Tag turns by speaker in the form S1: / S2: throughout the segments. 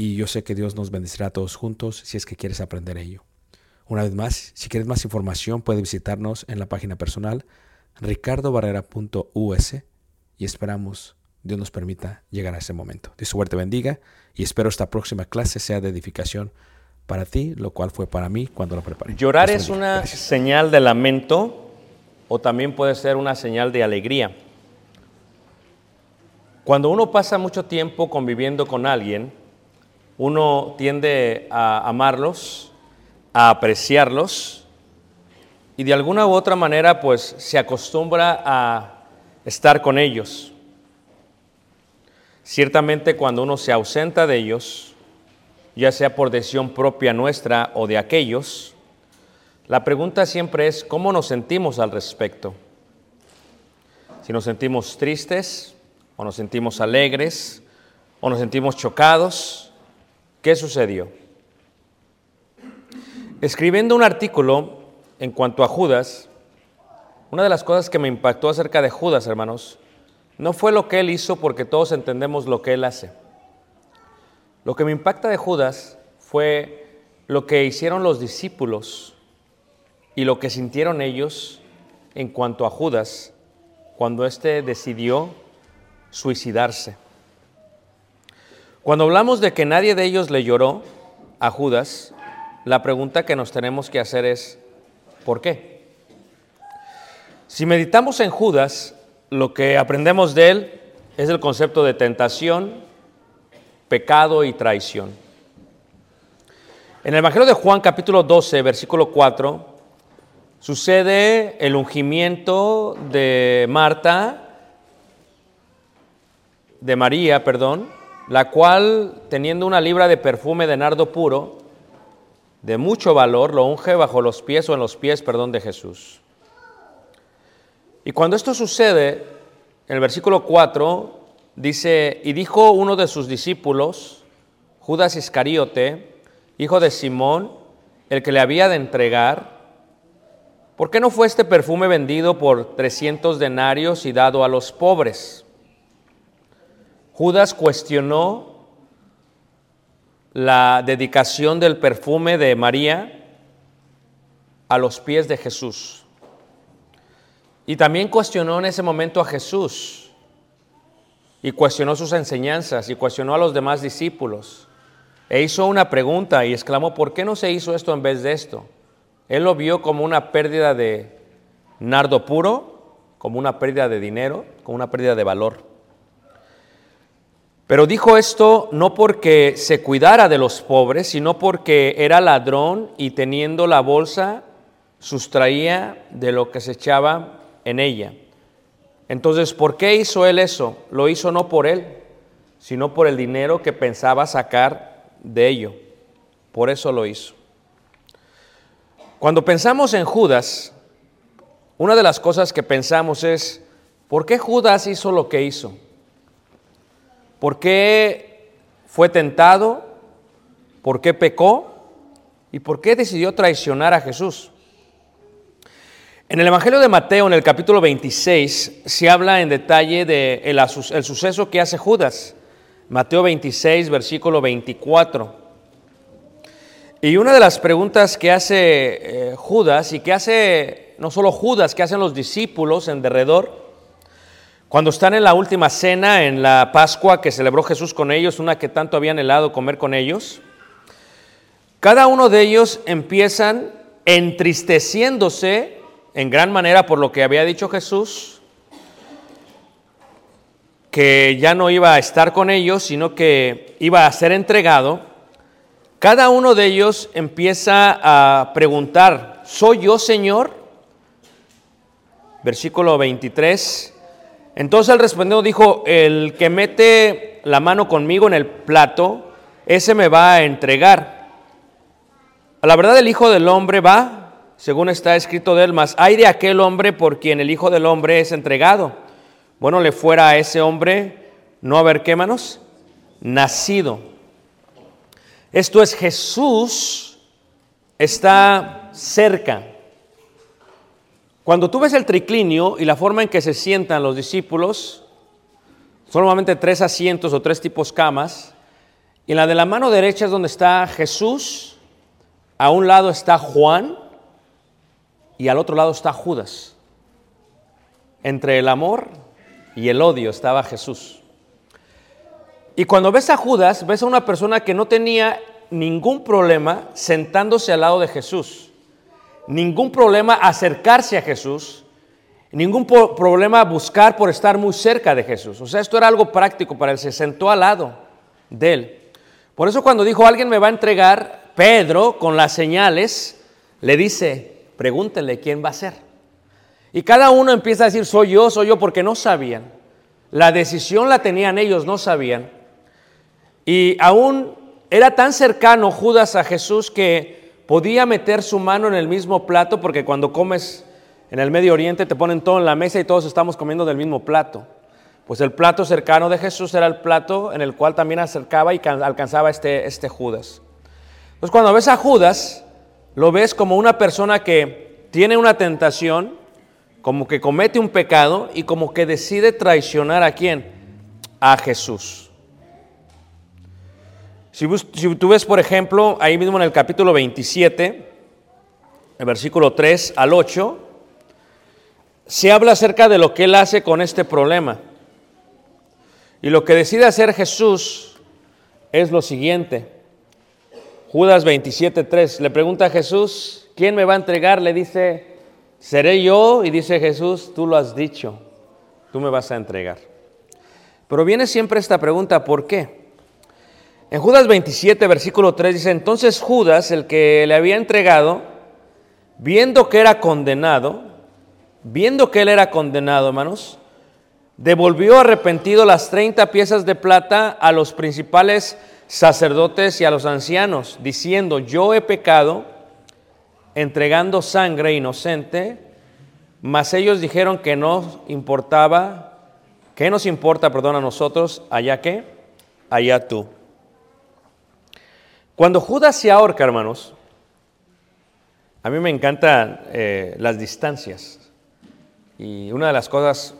S1: y yo sé que Dios nos bendecirá a todos juntos si es que quieres aprender ello. Una vez más, si quieres más información, puedes visitarnos en la página personal ricardobarrera.us y esperamos Dios nos permita llegar a ese momento. Dios suerte bendiga y espero esta próxima clase sea de edificación para ti, lo cual fue para mí cuando lo preparé.
S2: Llorar es una
S1: Gracias.
S2: señal de lamento o también puede ser una señal de alegría. Cuando uno pasa mucho tiempo conviviendo con alguien, uno tiende a amarlos, a apreciarlos y de alguna u otra manera pues se acostumbra a estar con ellos. Ciertamente cuando uno se ausenta de ellos, ya sea por decisión propia nuestra o de aquellos, la pregunta siempre es cómo nos sentimos al respecto. Si nos sentimos tristes, o nos sentimos alegres, o nos sentimos chocados, ¿qué sucedió? Escribiendo un artículo en cuanto a Judas, una de las cosas que me impactó acerca de Judas, hermanos, no fue lo que él hizo porque todos entendemos lo que él hace. Lo que me impacta de Judas fue lo que hicieron los discípulos y lo que sintieron ellos en cuanto a Judas cuando éste decidió suicidarse. Cuando hablamos de que nadie de ellos le lloró a Judas, la pregunta que nos tenemos que hacer es, ¿por qué? Si meditamos en Judas, lo que aprendemos de él es el concepto de tentación, pecado y traición. En el Evangelio de Juan capítulo 12, versículo 4, sucede el ungimiento de Marta, de María, perdón, la cual, teniendo una libra de perfume de nardo puro, de mucho valor, lo unge bajo los pies o en los pies, perdón, de Jesús. Y cuando esto sucede, en el versículo 4 dice, y dijo uno de sus discípulos, Judas Iscariote, hijo de Simón, el que le había de entregar, ¿por qué no fue este perfume vendido por 300 denarios y dado a los pobres? Judas cuestionó la dedicación del perfume de María a los pies de Jesús. Y también cuestionó en ese momento a Jesús y cuestionó sus enseñanzas y cuestionó a los demás discípulos. E hizo una pregunta y exclamó, ¿por qué no se hizo esto en vez de esto? Él lo vio como una pérdida de nardo puro, como una pérdida de dinero, como una pérdida de valor. Pero dijo esto no porque se cuidara de los pobres, sino porque era ladrón y teniendo la bolsa sustraía de lo que se echaba en ella. Entonces, ¿por qué hizo él eso? Lo hizo no por él, sino por el dinero que pensaba sacar de ello. Por eso lo hizo. Cuando pensamos en Judas, una de las cosas que pensamos es, ¿por qué Judas hizo lo que hizo? ¿Por qué fue tentado? ¿Por qué pecó? ¿Y por qué decidió traicionar a Jesús? En el Evangelio de Mateo, en el capítulo 26, se habla en detalle del de el suceso que hace Judas. Mateo 26, versículo 24. Y una de las preguntas que hace eh, Judas y que hace no solo Judas, que hacen los discípulos en derredor, cuando están en la última cena, en la Pascua que celebró Jesús con ellos, una que tanto habían helado comer con ellos, cada uno de ellos empiezan entristeciéndose en gran manera por lo que había dicho Jesús, que ya no iba a estar con ellos, sino que iba a ser entregado. Cada uno de ellos empieza a preguntar, ¿soy yo Señor? Versículo 23. Entonces él respondió, dijo, el que mete la mano conmigo en el plato, ese me va a entregar. A la verdad el Hijo del Hombre va, según está escrito de él, más hay de aquel hombre por quien el Hijo del Hombre es entregado. Bueno, le fuera a ese hombre no haber qué manos, nacido. Esto es Jesús está cerca. Cuando tú ves el triclinio y la forma en que se sientan los discípulos, son normalmente tres asientos o tres tipos camas, y en la de la mano derecha es donde está Jesús, a un lado está Juan y al otro lado está Judas. Entre el amor y el odio estaba Jesús. Y cuando ves a Judas, ves a una persona que no tenía ningún problema sentándose al lado de Jesús ningún problema acercarse a Jesús, ningún problema buscar por estar muy cerca de Jesús. O sea, esto era algo práctico para él, se sentó al lado de él. Por eso cuando dijo, alguien me va a entregar, Pedro, con las señales, le dice, pregúntenle quién va a ser. Y cada uno empieza a decir, soy yo, soy yo, porque no sabían. La decisión la tenían ellos, no sabían. Y aún era tan cercano Judas a Jesús que podía meter su mano en el mismo plato porque cuando comes en el Medio Oriente te ponen todo en la mesa y todos estamos comiendo del mismo plato. Pues el plato cercano de Jesús era el plato en el cual también acercaba y alcanzaba este, este Judas. Entonces cuando ves a Judas, lo ves como una persona que tiene una tentación, como que comete un pecado y como que decide traicionar a quién? A Jesús. Si, tú ves, por ejemplo, ahí mismo en el capítulo 27, el versículo 3 al 8, se habla acerca de lo que él hace con este problema. Y lo que decide hacer Jesús es lo siguiente. Judas 27.3 le pregunta a Jesús, ¿quién me va a entregar? Le dice, seré yo. Y dice Jesús, tú lo has dicho, tú me vas a entregar. Pero viene siempre esta pregunta, ¿por qué? En Judas 27, versículo 3 dice, entonces Judas, el que le había entregado, viendo que era condenado, viendo que él era condenado, hermanos, devolvió arrepentido las 30 piezas de plata a los principales sacerdotes y a los ancianos, diciendo, yo he pecado entregando sangre inocente, mas ellos dijeron que no importaba, que nos importa, perdón, a nosotros, allá que, allá tú. Cuando Judas se ahorca, hermanos, a mí me encantan eh, las distancias. Y una de las cosas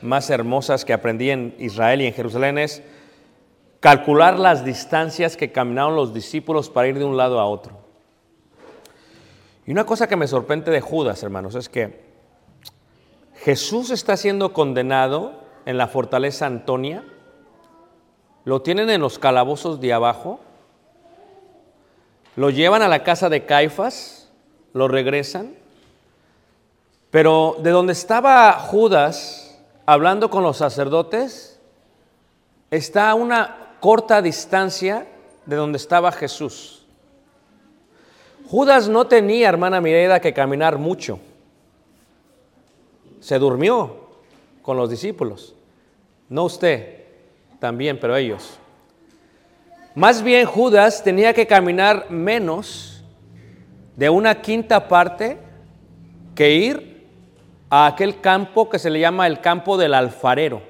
S2: más hermosas que aprendí en Israel y en Jerusalén es calcular las distancias que caminaron los discípulos para ir de un lado a otro. Y una cosa que me sorprende de Judas, hermanos, es que Jesús está siendo condenado en la fortaleza Antonia, lo tienen en los calabozos de abajo, lo llevan a la casa de Caifás, lo regresan, pero de donde estaba Judas hablando con los sacerdotes, está a una corta distancia de donde estaba Jesús. Judas no tenía, hermana Mireida, que caminar mucho. Se durmió con los discípulos. No usted, también, pero ellos. Más bien Judas tenía que caminar menos de una quinta parte que ir a aquel campo que se le llama el campo del alfarero,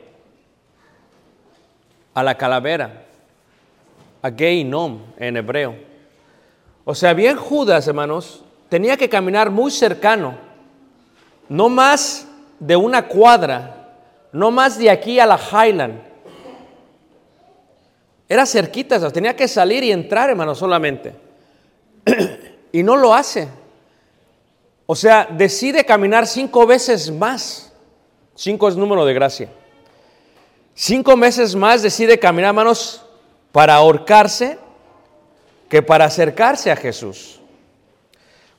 S2: a la calavera, a Geinom en hebreo. O sea, bien Judas, hermanos, tenía que caminar muy cercano, no más de una cuadra, no más de aquí a la Highland era cerquita, tenía que salir y entrar, hermano, solamente. y no lo hace. O sea, decide caminar cinco veces más. Cinco es número de gracia. Cinco meses más decide caminar, hermanos, para ahorcarse que para acercarse a Jesús.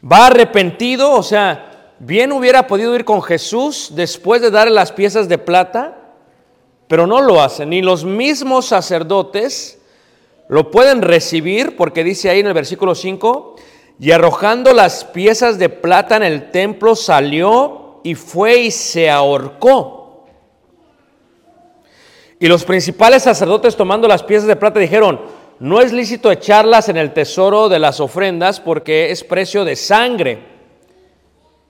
S2: Va arrepentido, o sea, bien hubiera podido ir con Jesús después de darle las piezas de plata pero no lo hacen. Ni los mismos sacerdotes lo pueden recibir porque dice ahí en el versículo 5, y arrojando las piezas de plata en el templo salió y fue y se ahorcó. Y los principales sacerdotes tomando las piezas de plata dijeron, no es lícito echarlas en el tesoro de las ofrendas porque es precio de sangre.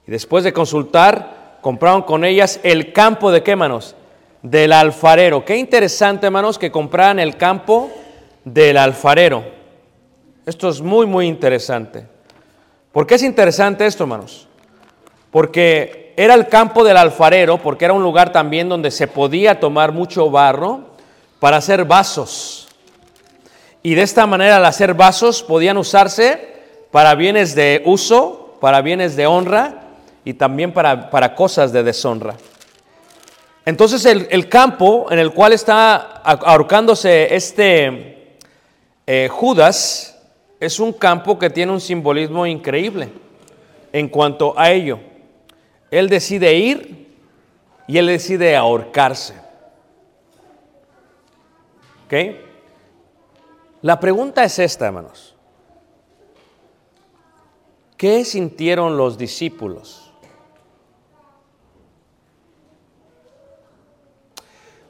S2: Y después de consultar, compraron con ellas el campo de qué manos? Del alfarero. Qué interesante, hermanos, que compraran el campo del alfarero. Esto es muy, muy interesante. ¿Por qué es interesante esto, hermanos? Porque era el campo del alfarero, porque era un lugar también donde se podía tomar mucho barro para hacer vasos. Y de esta manera, al hacer vasos, podían usarse para bienes de uso, para bienes de honra y también para, para cosas de deshonra. Entonces el, campo en el cual está ahorcándose este eh, Judas es un campo que tiene un simbolismo increíble en cuanto a ello. Él decide ir y él decide ahorcarse. ¿Ok? La pregunta es esta, hermanos. ¿Qué sintieron los discípulos?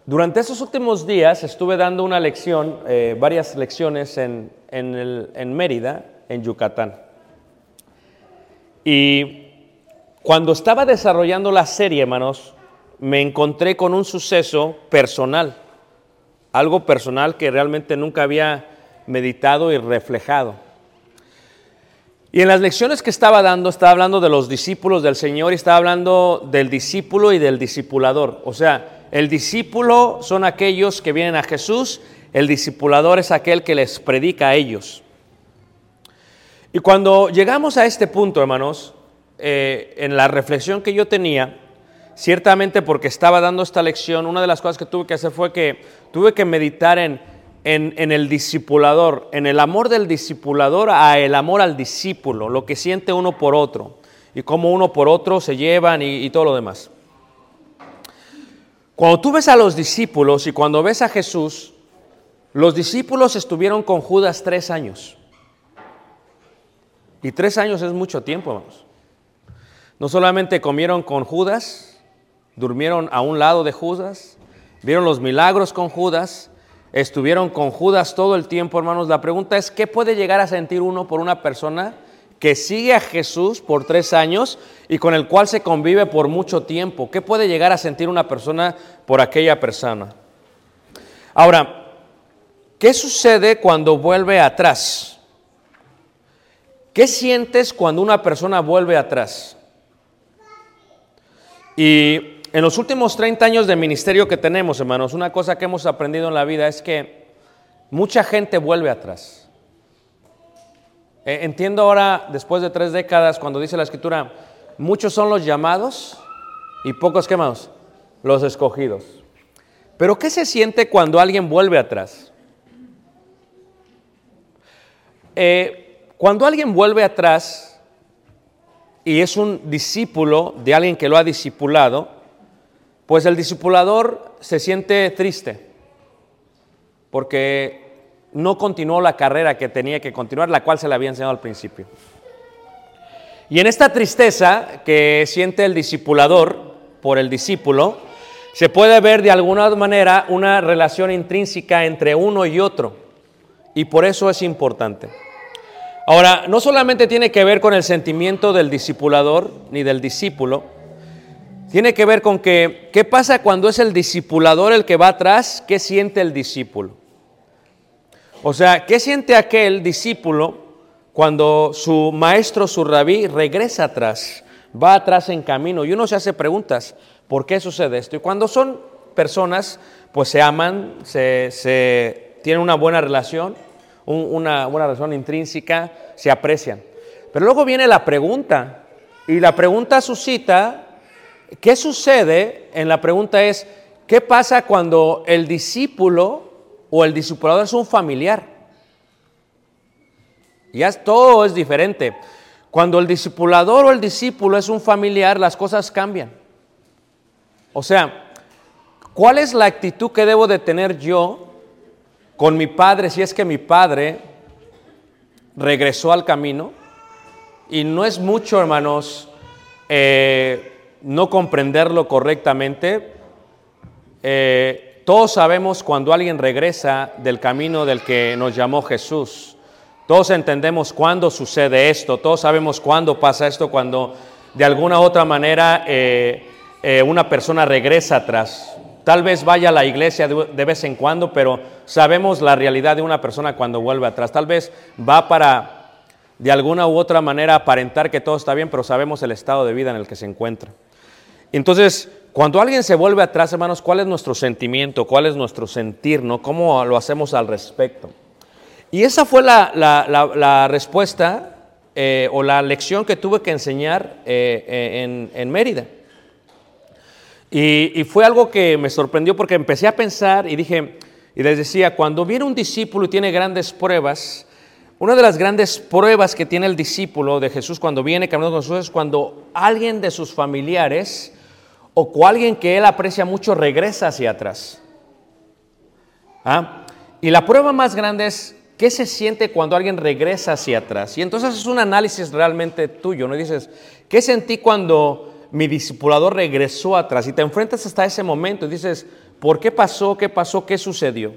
S2: Durante esos últimos días estuve dando una lección, eh, varias lecciones en, en Mérida, en Yucatán. Y cuando estaba desarrollando la serie, hermanos, me encontré con un suceso personal, algo personal que realmente nunca había meditado y reflejado. Y en las lecciones que estaba dando, estaba hablando de los discípulos del Señor y estaba hablando del discípulo y del discipulador. O sea, el discípulo son aquellos que vienen a Jesús, el discipulador es aquel que les predica a ellos. Y cuando llegamos a este punto, hermanos, eh, en la reflexión que yo tenía, ciertamente porque estaba dando esta lección, una de las cosas que tuve que hacer fue que tuve que meditar en en, el discipulador, en el amor del discipulador a el amor al discípulo, lo que siente uno por otro y cómo uno por otro se llevan y todo lo demás. Cuando tú ves a los discípulos y cuando ves a Jesús, los discípulos estuvieron con Judas tres años. Y tres años es mucho tiempo, hermanos. No solamente comieron con Judas, durmieron a un lado de Judas, vieron los milagros con Judas, estuvieron con Judas todo el tiempo, hermanos. La pregunta es, ¿qué puede llegar a sentir uno por una persona que sigue a Jesús por tres años y con el cual se convive por mucho tiempo? ¿Qué puede llegar a sentir una persona por aquella persona? Ahora, ¿qué sucede cuando vuelve atrás? ¿Qué sientes cuando una persona vuelve atrás? Y en los últimos 30 años de ministerio que tenemos, hermanos, una cosa que hemos aprendido en la vida es que mucha gente vuelve atrás. Eh, entiendo ahora, después de tres décadas, cuando dice la escritura, muchos son los llamados y pocos quemados, los escogidos. Pero ¿qué se siente cuando alguien vuelve atrás? Eh, cuando alguien vuelve atrás y es un discípulo de alguien que lo ha discipulado, pues el discipulador se siente triste porque no continuó la carrera que tenía que continuar, la cual se le había enseñado al principio. Y en esta tristeza que siente el discipulador por el discípulo, se puede ver de alguna manera una relación intrínseca entre uno y otro. Y por eso es importante. Ahora, no solamente tiene que ver con el sentimiento del discipulador ni del discípulo, tiene que ver con que, ¿qué pasa cuando es el discipulador el que va atrás? ¿Qué siente el discípulo? O sea, ¿qué siente aquel discípulo cuando su maestro, su rabí, regresa atrás, va atrás en camino? Y uno se hace preguntas, ¿por qué sucede esto? Y cuando son personas, pues se aman, se, se tienen una buena relación, un- una buena relación intrínseca, se aprecian. Pero luego viene la pregunta, y la pregunta suscita, ¿qué sucede? En la pregunta es, ¿qué pasa cuando el discípulo o el discipulador es un familiar? Ya es- todo es diferente. Cuando el discipulador o el discípulo es un familiar, las cosas cambian. O sea, ¿cuál es la actitud que debo de tener yo con mi padre si es que mi padre regresó al camino? Y no es mucho, hermanos, eh, no comprenderlo correctamente. Eh, todos sabemos cuando alguien regresa del camino del que nos llamó Jesús. Todos entendemos cuándo sucede esto, todos sabemos cuándo pasa esto, cuando de alguna u otra manera eh, eh, una persona regresa atrás. Tal vez vaya a la iglesia de, de vez en cuando, pero sabemos la realidad de una persona cuando vuelve atrás. Tal vez va para de alguna u otra manera aparentar que todo está bien, pero sabemos el estado de vida en el que se encuentra. Entonces, cuando alguien se vuelve atrás, hermanos, ¿cuál es nuestro sentimiento? ¿Cuál es nuestro sentir? ¿no? ¿Cómo lo hacemos al respecto? Y esa fue la, la- la- respuesta eh, o la lección que tuve que enseñar eh, eh, en, en Mérida. Y, y fue algo que me sorprendió porque empecé a pensar y dije, y les decía, cuando viene un discípulo y tiene grandes pruebas, una de las grandes pruebas que tiene el discípulo de Jesús cuando viene caminando con Jesús es cuando alguien de sus familiares o alguien que él aprecia mucho regresa hacia atrás. ¿Ah? Y la prueba más grande es qué se siente cuando alguien regresa hacia atrás. Y entonces es un análisis realmente tuyo, ¿no? Dices, ¿qué sentí cuando mi discipulador regresó atrás? Y te enfrentas hasta ese momento y dices, ¿por qué pasó? ¿Qué pasó? ¿Qué sucedió?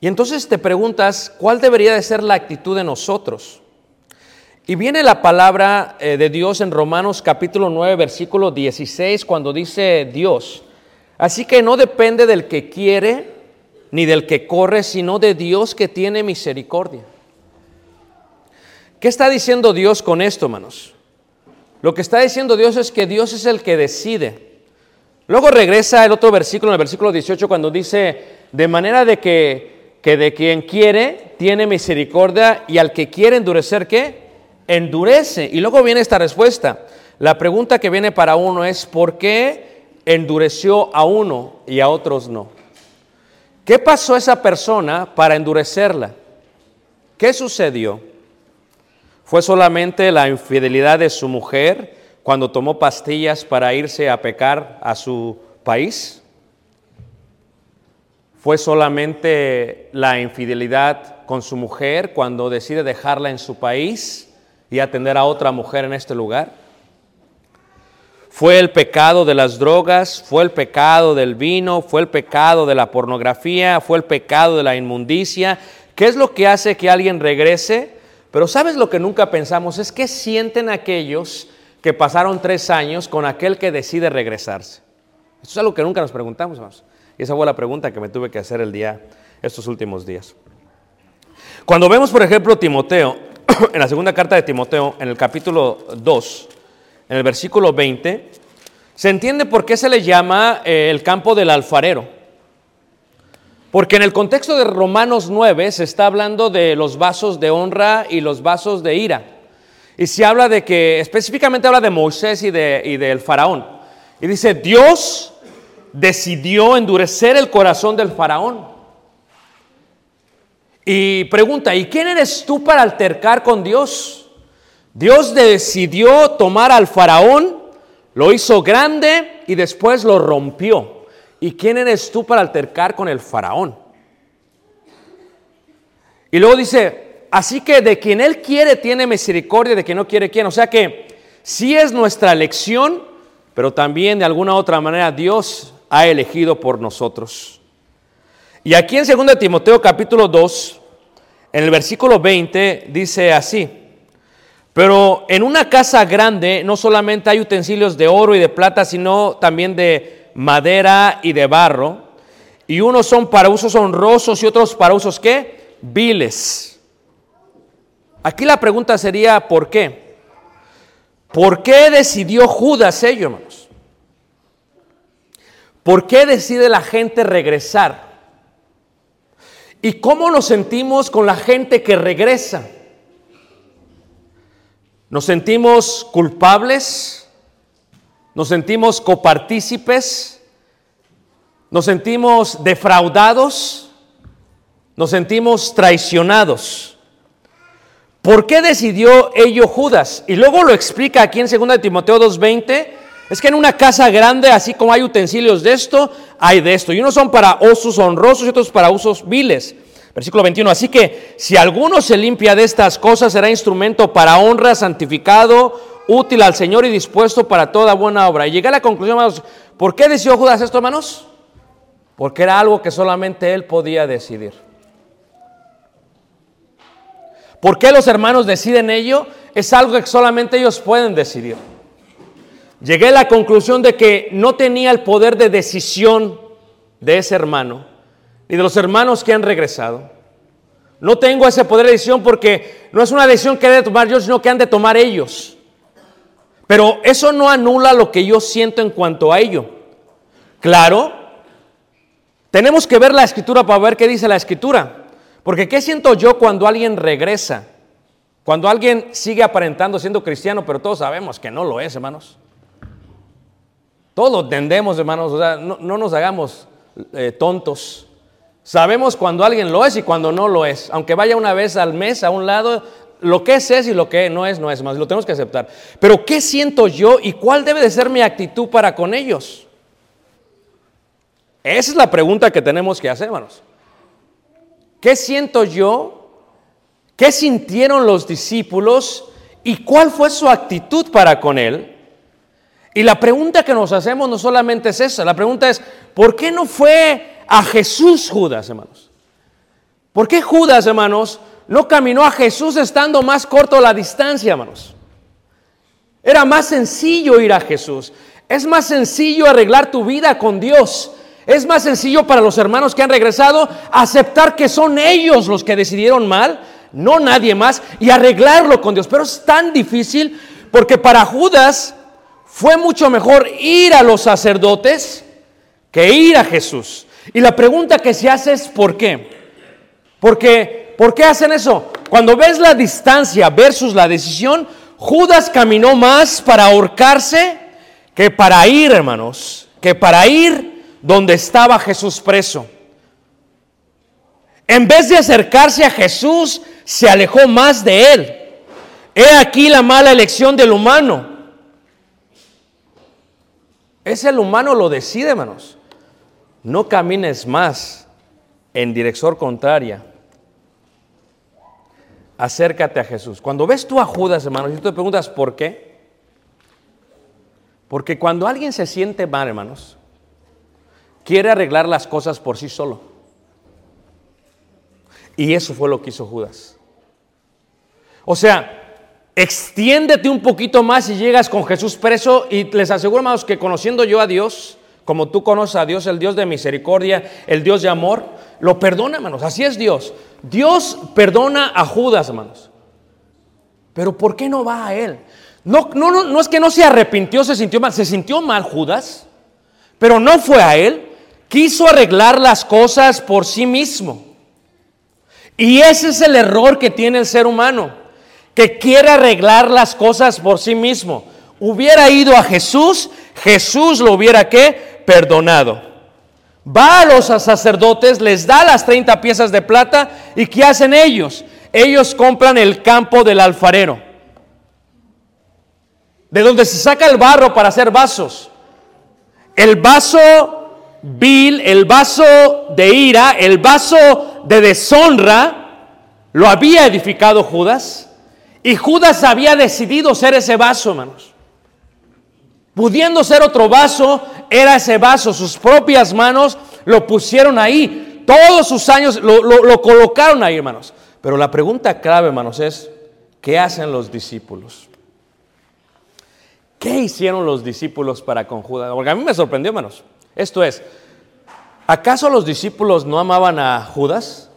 S2: Y entonces te preguntas, ¿cuál debería de ser la actitud de nosotros? Y viene la palabra eh, de Dios en Romanos capítulo 9, versículo 16, cuando dice Dios, así que no depende del que quiere ni del que corre, sino de Dios que tiene misericordia. ¿Qué está diciendo Dios con esto, hermanos? Lo que está diciendo Dios es que Dios es el que decide. Luego regresa el otro versículo, en el versículo 18, cuando dice, de manera de que, que de quien quiere tiene misericordia y al que quiere endurecer, ¿qué? Endurece. Y luego viene esta respuesta. La pregunta que viene para uno es, ¿por qué endureció a uno y a otros no? ¿Qué pasó a esa persona para endurecerla? ¿Qué sucedió? ¿Fue solamente la infidelidad de su mujer cuando tomó pastillas para irse a pecar a su país? ¿Fue solamente la infidelidad con su mujer cuando decide dejarla en su país y atender a otra mujer en este lugar? Fue el pecado de las drogas, fue el pecado del vino, fue el pecado de la pornografía, fue el pecado de la inmundicia. ¿Qué es lo que hace que alguien regrese? Pero sabes lo que nunca pensamos, es que sienten aquellos que pasaron tres años con aquel que decide regresarse. Eso es algo que nunca nos preguntamos, hermanos. Y esa fue la pregunta que me tuve que hacer el día, estos últimos días. Cuando vemos, por ejemplo, Timoteo, en la segunda carta de Timoteo, en el capítulo 2, en el versículo 20, se entiende por qué se le llama eh, el campo del alfarero. Porque en el contexto de Romanos 9 se está hablando de los vasos de honra y los vasos de ira. Y se habla de que, específicamente habla de Moisés y, de, y del faraón. Y dice, Dios decidió endurecer el corazón del faraón. Y pregunta, ¿y quién eres tú para altercar con Dios? Dios decidió tomar al faraón, lo hizo grande y después lo rompió. ¿Y quién eres tú para altercar con el faraón? Y luego dice, así que de quien él quiere tiene misericordia, de quien no quiere quién. O sea que sí es nuestra elección, pero también de alguna otra manera Dios ha elegido por nosotros. Y aquí en 2 Timoteo capítulo 2, en el versículo 20, dice así, pero en una casa grande no solamente hay utensilios de oro y de plata, sino también de madera y de barro, y unos son para usos honrosos y otros para usos qué? Viles. Aquí la pregunta sería, ¿por qué? ¿Por qué decidió Judas ello, hermanos? ¿Por qué decide la gente regresar? ¿Y cómo nos sentimos con la gente que regresa? ¿Nos sentimos culpables? ¿Nos sentimos copartícipes? ¿Nos sentimos defraudados? ¿Nos sentimos traicionados? ¿Por qué decidió ello Judas? Y luego lo explica aquí en 2 Timoteo 2.20 es que en una casa grande, así como hay utensilios de esto, hay de esto. Y unos son para usos honrosos y otros para usos viles. Versículo 21. Así que si alguno se limpia de estas cosas, será instrumento para honra, santificado, útil al Señor y dispuesto para toda buena obra. Y llegué a la conclusión, hermanos, ¿por qué decidió Judas esto, hermanos? Porque era algo que solamente él podía decidir. ¿Por qué los hermanos deciden ello? Es algo que solamente ellos pueden decidir. Llegué a la conclusión de que no tenía el poder de decisión de ese hermano, ni de los hermanos que han regresado. No tengo ese poder de decisión porque no es una decisión que he de tomar yo, sino que han de tomar ellos. Pero eso no anula lo que yo siento en cuanto a ello. Claro, tenemos que ver la escritura para ver qué dice la escritura. Porque ¿qué siento yo cuando alguien regresa? Cuando alguien sigue aparentando siendo cristiano, pero todos sabemos que no lo es, hermanos. Todos lo entendemos, hermanos, o sea, no, nos hagamos eh, tontos. Sabemos cuando alguien lo es y cuando no lo es. Aunque vaya una vez al mes a un lado, lo que es es y lo que no es no es más. Lo tenemos que aceptar. Pero ¿qué siento yo y cuál debe de ser mi actitud para con ellos? Esa es la pregunta que tenemos que hacer, hermanos. ¿Qué siento yo? ¿Qué sintieron los discípulos? ¿Y cuál fue su actitud para con él? Y la pregunta que nos hacemos no solamente es esa, la pregunta es, ¿por qué no fue a Jesús Judas, hermanos? ¿Por qué Judas, hermanos, no caminó a Jesús estando más corto la distancia, hermanos? Era más sencillo ir a Jesús. Es más sencillo arreglar tu vida con Dios. Es más sencillo para los hermanos que han regresado aceptar que son ellos los que decidieron mal, no nadie más, y arreglarlo con Dios. Pero es tan difícil porque para Judas fue mucho mejor ir a los sacerdotes que ir a Jesús. Y la pregunta que se hace es ¿por qué? Porque, ¿por qué hacen eso? Cuando ves la distancia versus la decisión, Judas caminó más para ahorcarse que para ir, hermanos, que para ir donde estaba Jesús preso. En vez de acercarse a Jesús, se alejó más de él. He aquí la mala elección del humano. Es el humano lo decide, hermanos. No camines más en dirección contraria. Acércate a Jesús. Cuando ves tú a Judas, hermanos, y tú te preguntas por qué. Porque cuando alguien se siente mal, hermanos, quiere arreglar las cosas por sí solo. Y eso fue lo que hizo Judas. O sea, extiéndete un poquito más y llegas con Jesús preso y les aseguro, hermanos, que conociendo yo a Dios, como tú conoces a Dios, el Dios de misericordia, el Dios de amor, lo perdona, hermanos. Así es Dios. Dios perdona a Judas, hermanos. Pero ¿por qué no va a él? No, no, no, no es que no se arrepintió, se sintió mal. Se sintió mal Judas, pero no fue a él. Quiso arreglar las cosas por sí mismo. Y ese es el error que tiene el ser humano, que quiere arreglar las cosas por sí mismo. Hubiera ido a Jesús, Jesús lo hubiera que perdonado. Va a los sacerdotes, les da las 30 piezas de plata y ¿qué hacen ellos? Ellos compran el campo del alfarero, de donde se saca el barro para hacer vasos. El vaso vil, el vaso de ira, el vaso de deshonra, lo había edificado Judas. Y Judas había decidido ser ese vaso, hermanos. Pudiendo ser otro vaso, era ese vaso. Sus propias manos lo pusieron ahí. Todos sus años lo, lo- lo colocaron ahí, hermanos. Pero la pregunta clave, hermanos, es, ¿qué hacen los discípulos? ¿Qué hicieron los discípulos para con Judas? Porque a mí me sorprendió, hermanos. Esto es, ¿acaso los discípulos no amaban a Judas?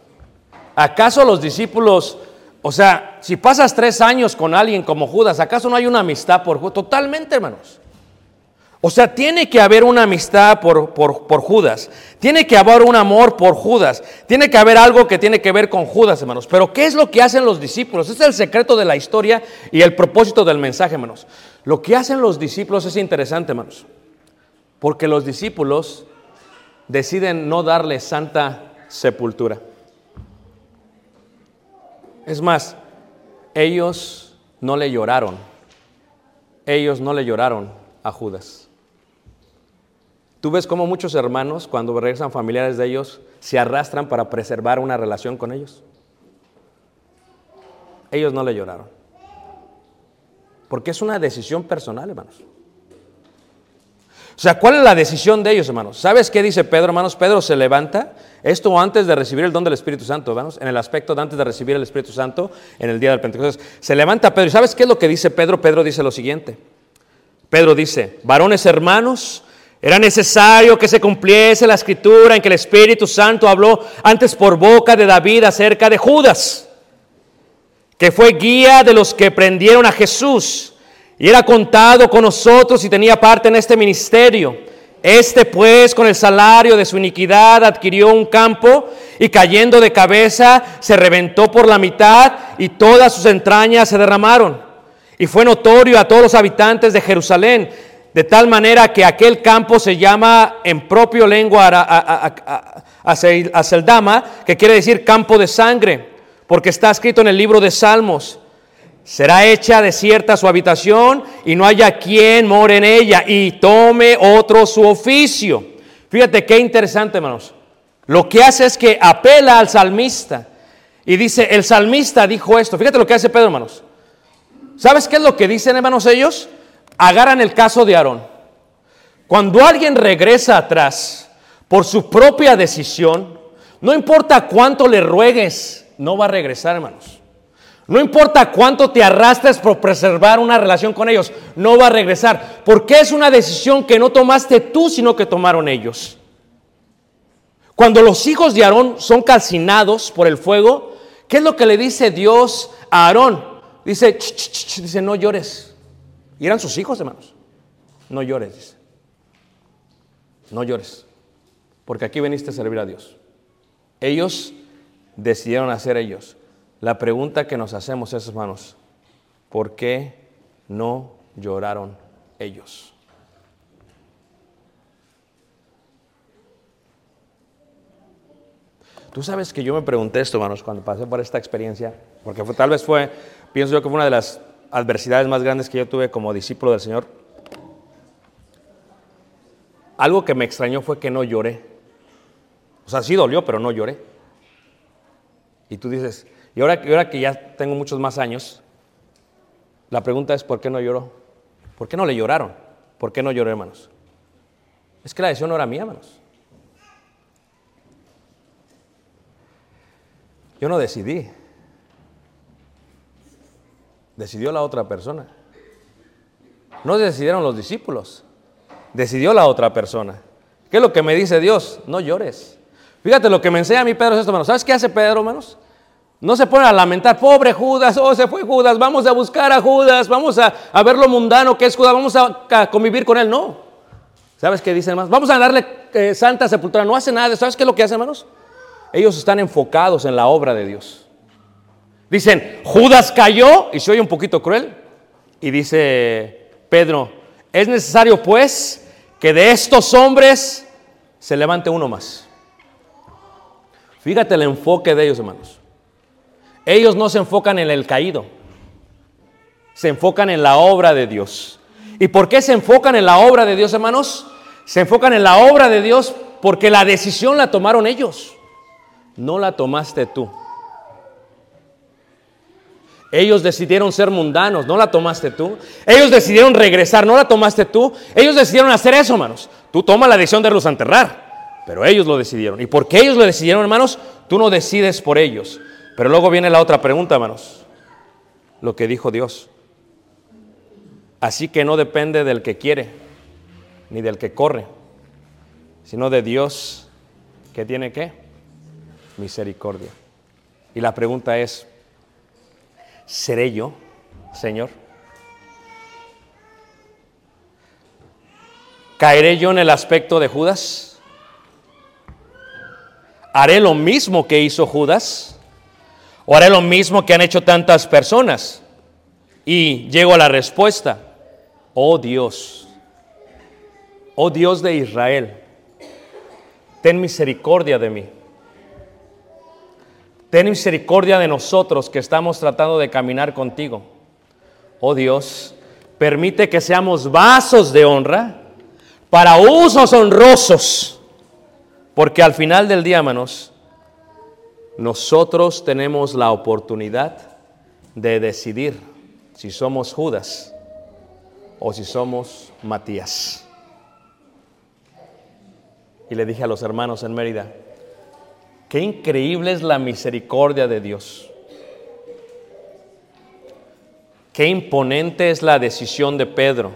S2: ¿Acaso los discípulos, o sea, si pasas tres años con alguien como Judas, ¿acaso no hay una amistad por Judas? Totalmente, hermanos. O sea, tiene que haber una amistad por, por, por Judas. Tiene que haber un amor por Judas. Tiene que haber algo que tiene que ver con Judas, hermanos. Pero ¿qué es lo que hacen los discípulos? Este es el secreto de la historia y el propósito del mensaje, hermanos. Lo que hacen los discípulos es interesante, hermanos. Porque los discípulos deciden no darle santa sepultura. Es más, ellos no le lloraron. Ellos no le lloraron a Judas. Tú ves cómo muchos hermanos, cuando regresan familiares de ellos, se arrastran para preservar una relación con ellos. Ellos no le lloraron. Porque es una decisión personal, hermanos. O sea, ¿cuál es la decisión de ellos, hermanos? ¿Sabes qué dice Pedro, hermanos? Pedro se levanta, esto antes de recibir el don del Espíritu Santo, hermanos, en el aspecto de antes de recibir el Espíritu Santo en el día del Pentecostés. Se levanta Pedro, ¿y sabes qué es lo que dice Pedro? Pedro dice lo siguiente. Pedro dice, varones hermanos, era necesario que se cumpliese la escritura en que el Espíritu Santo habló antes por boca de David acerca de Judas, que fue guía de los que prendieron a Jesús y era contado con nosotros y tenía parte en este ministerio. Este pues con el salario de su iniquidad adquirió un campo y cayendo de cabeza se reventó por la mitad y todas sus entrañas se derramaron. Y fue notorio a todos los habitantes de Jerusalén, de tal manera que aquel campo se llama en propio lengua aceldama, que quiere decir campo de sangre, porque está escrito en el libro de Salmos. Será hecha desierta su habitación y no haya quien more en ella y tome otro su oficio. Fíjate qué interesante, hermanos. Lo que hace es que apela al salmista y dice, el salmista dijo esto. Fíjate lo que hace Pedro, hermanos. ¿Sabes qué es lo que dicen, hermanos, ellos? Agarran el caso de Aarón. Cuando alguien regresa atrás por su propia decisión, no importa cuánto le ruegues, no va a regresar, hermanos. No importa cuánto te arrastres por preservar una relación con ellos, no va a regresar. Porque es una decisión que no tomaste tú, sino que tomaron ellos. Cuando los hijos de Aarón son calcinados por el fuego, ¿qué es lo que le dice Dios a Aarón? Dice, dice, no llores. Y eran sus hijos, hermanos. No llores, dice. No llores. Porque aquí veniste a servir a Dios. Ellos decidieron hacer ellos. La pregunta que nos hacemos es, hermanos, ¿por qué no lloraron ellos? ¿Tú sabes que yo me pregunté esto, hermanos, cuando pasé por esta experiencia, porque fue- tal vez fue, pienso yo que fue una de las adversidades más grandes que yo tuve como discípulo del Señor. Algo que me extrañó fue que no lloré. O sea, sí dolió, pero no lloré. Y tú dices, y ahora, ahora que ya tengo muchos más años, la pregunta es, ¿por qué no lloró? ¿Por qué no le lloraron? ¿Por qué no lloró, hermanos? Es que la decisión no era mía, hermanos. Yo no decidí. Decidió la otra persona. No decidieron los discípulos. Decidió la otra persona. ¿Qué es lo que me dice Dios? No llores. Fíjate lo que me enseña a mí Pedro es esto, hermanos. ¿Sabes qué hace Pedro, hermanos? No se pone a lamentar, pobre Judas, oh, se fue Judas, vamos a buscar a Judas, vamos a, a ver lo mundano que es Judas, vamos a, convivir con él. No. ¿Sabes qué dicen, hermanos? Vamos a darle eh, santa sepultura. No hace nada. ¿Sabes qué es lo que hace, hermanos? Ellos están enfocados en la obra de Dios. Dicen, Judas cayó, y se oye un poquito cruel, y dice Pedro, es necesario pues que de estos hombres se levante uno más. Fíjate el enfoque de ellos, hermanos. Ellos no se enfocan en el caído, se enfocan en la obra de Dios. ¿Y por qué se enfocan en la obra de Dios, hermanos? Se enfocan en la obra de Dios porque la decisión la tomaron ellos, no la tomaste tú. Ellos decidieron ser mundanos, no la tomaste tú. Ellos decidieron regresar, no la tomaste tú. Ellos decidieron hacer eso, hermanos. Tú tomas la decisión de los enterrar, pero ellos lo decidieron. Y porque ellos lo decidieron, hermanos, tú no decides por ellos. Pero luego viene la otra pregunta, hermanos. Lo que dijo Dios. Así que no depende del que quiere, ni del que corre, sino de Dios que tiene qué? Misericordia. Y la pregunta es, ¿seré yo, Señor? ¿Caeré yo en el aspecto de Judas? ¿Haré lo mismo que hizo Judas? ¿O haré lo mismo que han hecho tantas personas? Y llego a la respuesta, oh Dios, oh Dios de Israel, ten misericordia de mí. Ten misericordia de nosotros que estamos tratando de caminar contigo. Oh Dios, permite que seamos vasos de honra para usos honrosos, porque al final del día, hermanos, nosotros tenemos la oportunidad de decidir si somos Judas o si somos Matías. Y le dije a los hermanos en Mérida, qué increíble es la misericordia de Dios. Qué imponente es la decisión de Pedro.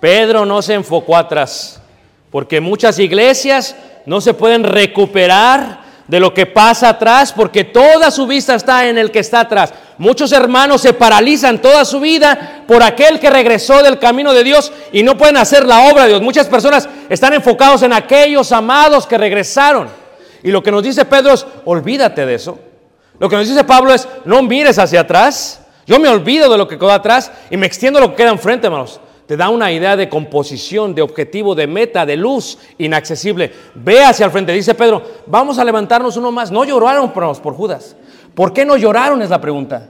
S2: Pedro no se enfocó atrás, porque muchas iglesias no se pueden recuperar de lo que pasa atrás, porque toda su vista está en el que está atrás. Muchos hermanos se paralizan toda su vida por aquel que regresó del camino de Dios y no pueden hacer la obra de Dios. Muchas personas están enfocados en aquellos amados que regresaron. Y lo que nos dice Pedro es, olvídate de eso. Lo que nos dice Pablo es, no mires hacia atrás. Yo me olvido de lo que quedó atrás y me extiendo lo que queda enfrente, hermanos. Te da una idea de composición, de objetivo, de meta, de luz inaccesible. Ve hacia el frente. Dice Pedro, vamos a levantarnos uno más. No lloraron por, Judas. ¿Por qué no lloraron? Es la pregunta.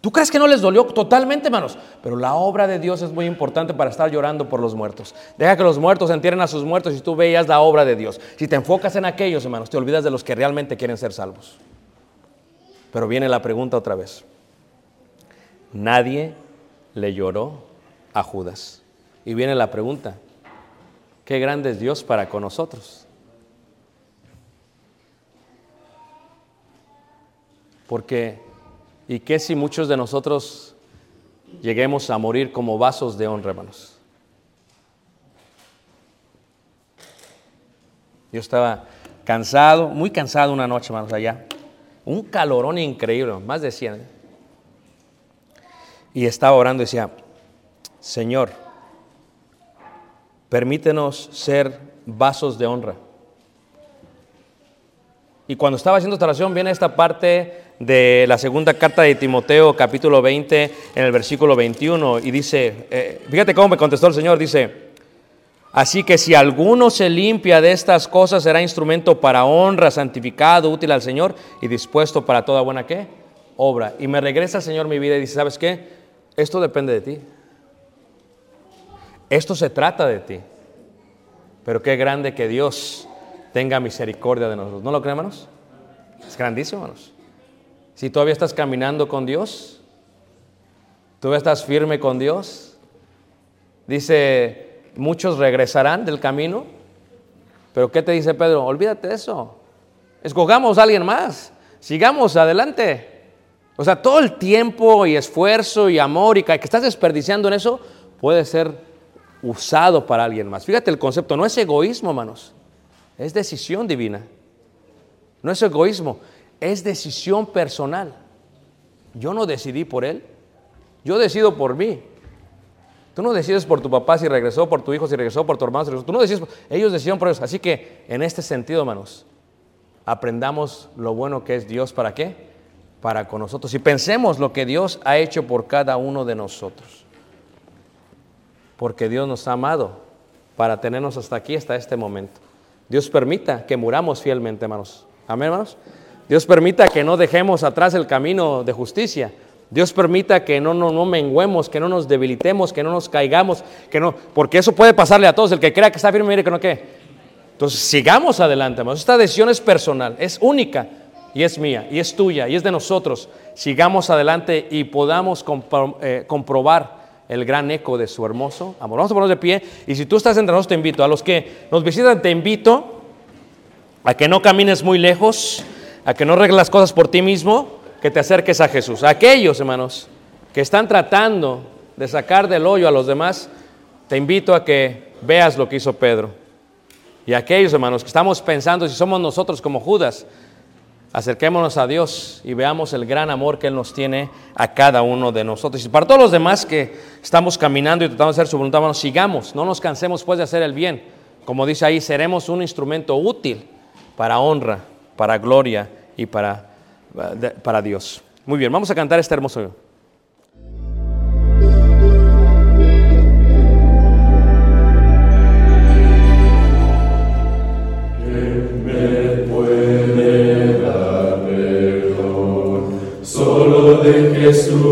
S2: ¿Tú crees que no les dolió totalmente, hermanos? Pero la obra de Dios es muy importante para estar llorando por los muertos. Deja que los muertos entierren a sus muertos y tú veías la obra de Dios. Si te enfocas en aquellos, hermanos, te olvidas de los que realmente quieren ser salvos. Pero viene la pregunta otra vez. Nadie le lloró a Judas. Y viene la pregunta, qué grande es Dios para con nosotros. Porque, ¿y qué si muchos de nosotros lleguemos a morir como vasos de honra, hermanos? Yo estaba cansado, muy cansado una noche, hermanos, allá. Un calorón increíble, más de 100. Y estaba orando y decía, Señor, permítenos ser vasos de honra. Y cuando estaba haciendo esta oración, viene esta parte de la segunda carta de Timoteo, capítulo 20, en el versículo 21, y dice, eh, fíjate cómo me contestó el Señor, dice, Así que si alguno se limpia de estas cosas, será instrumento para honra, santificado, útil al Señor y dispuesto para toda buena qué? Obra. Y me regresa el Señor mi vida y dice, ¿sabes qué? Esto depende de ti. Esto se trata de ti. Pero qué grande que Dios tenga misericordia de nosotros. ¿No lo creen, hermanos? Es grandísimo, hermanos. Si todavía estás caminando con Dios, todavía estás firme con Dios, dice, muchos regresarán del camino. Pero ¿qué te dice Pedro? Olvídate de eso. Escogamos a alguien más. Sigamos adelante. O sea, todo el tiempo y esfuerzo y amor y que estás desperdiciando en eso puede ser usado para alguien más. Fíjate el concepto, no es egoísmo, hermanos, es decisión divina. No es egoísmo, es decisión personal. Yo no decidí por él, yo decido por mí. Tú no decides por tu papá si regresó, por tu hijo si regresó, por tu hermano si regresó. Tú no decides, ellos decidieron por ellos. Así que en este sentido, hermanos, aprendamos lo bueno que es Dios para qué? Para con nosotros. Y pensemos lo que Dios ha hecho por cada uno de nosotros porque Dios nos ha amado para tenernos hasta aquí, hasta este momento. Dios permita que muramos fielmente, hermanos. Amén, hermanos. Dios permita que no dejemos atrás el camino de justicia. Dios permita que no, no, no menguemos, que no nos debilitemos, que no nos caigamos, que no, porque eso puede pasarle a todos. El que crea que está firme, mire que no qué. Entonces, sigamos adelante, hermanos. Esta decisión es personal, es única y es mía, y es tuya, y es de nosotros. Sigamos adelante y podamos eh, comprobar el gran eco de su hermoso amor. Vamos a ponernos de pie y si tú estás entre nosotros te invito, a los que nos visitan te invito a que no camines muy lejos, a que no arregles las cosas por ti mismo, que te acerques a Jesús. aquellos, hermanos, que están tratando de sacar del hoyo a los demás, te invito a que veas lo que hizo Pedro. Y aquellos, hermanos, que estamos pensando si somos nosotros como Judas, Acerquémonos a Dios y veamos el gran amor que Él nos tiene a cada uno de nosotros. Y para todos los demás que estamos caminando y tratando de hacer su voluntad, sigamos, no nos cansemos pues de hacer el bien. Como dice ahí, seremos un instrumento útil para honra, para gloria y para, para Dios. Muy bien, vamos a cantar este hermoso
S3: Jesús,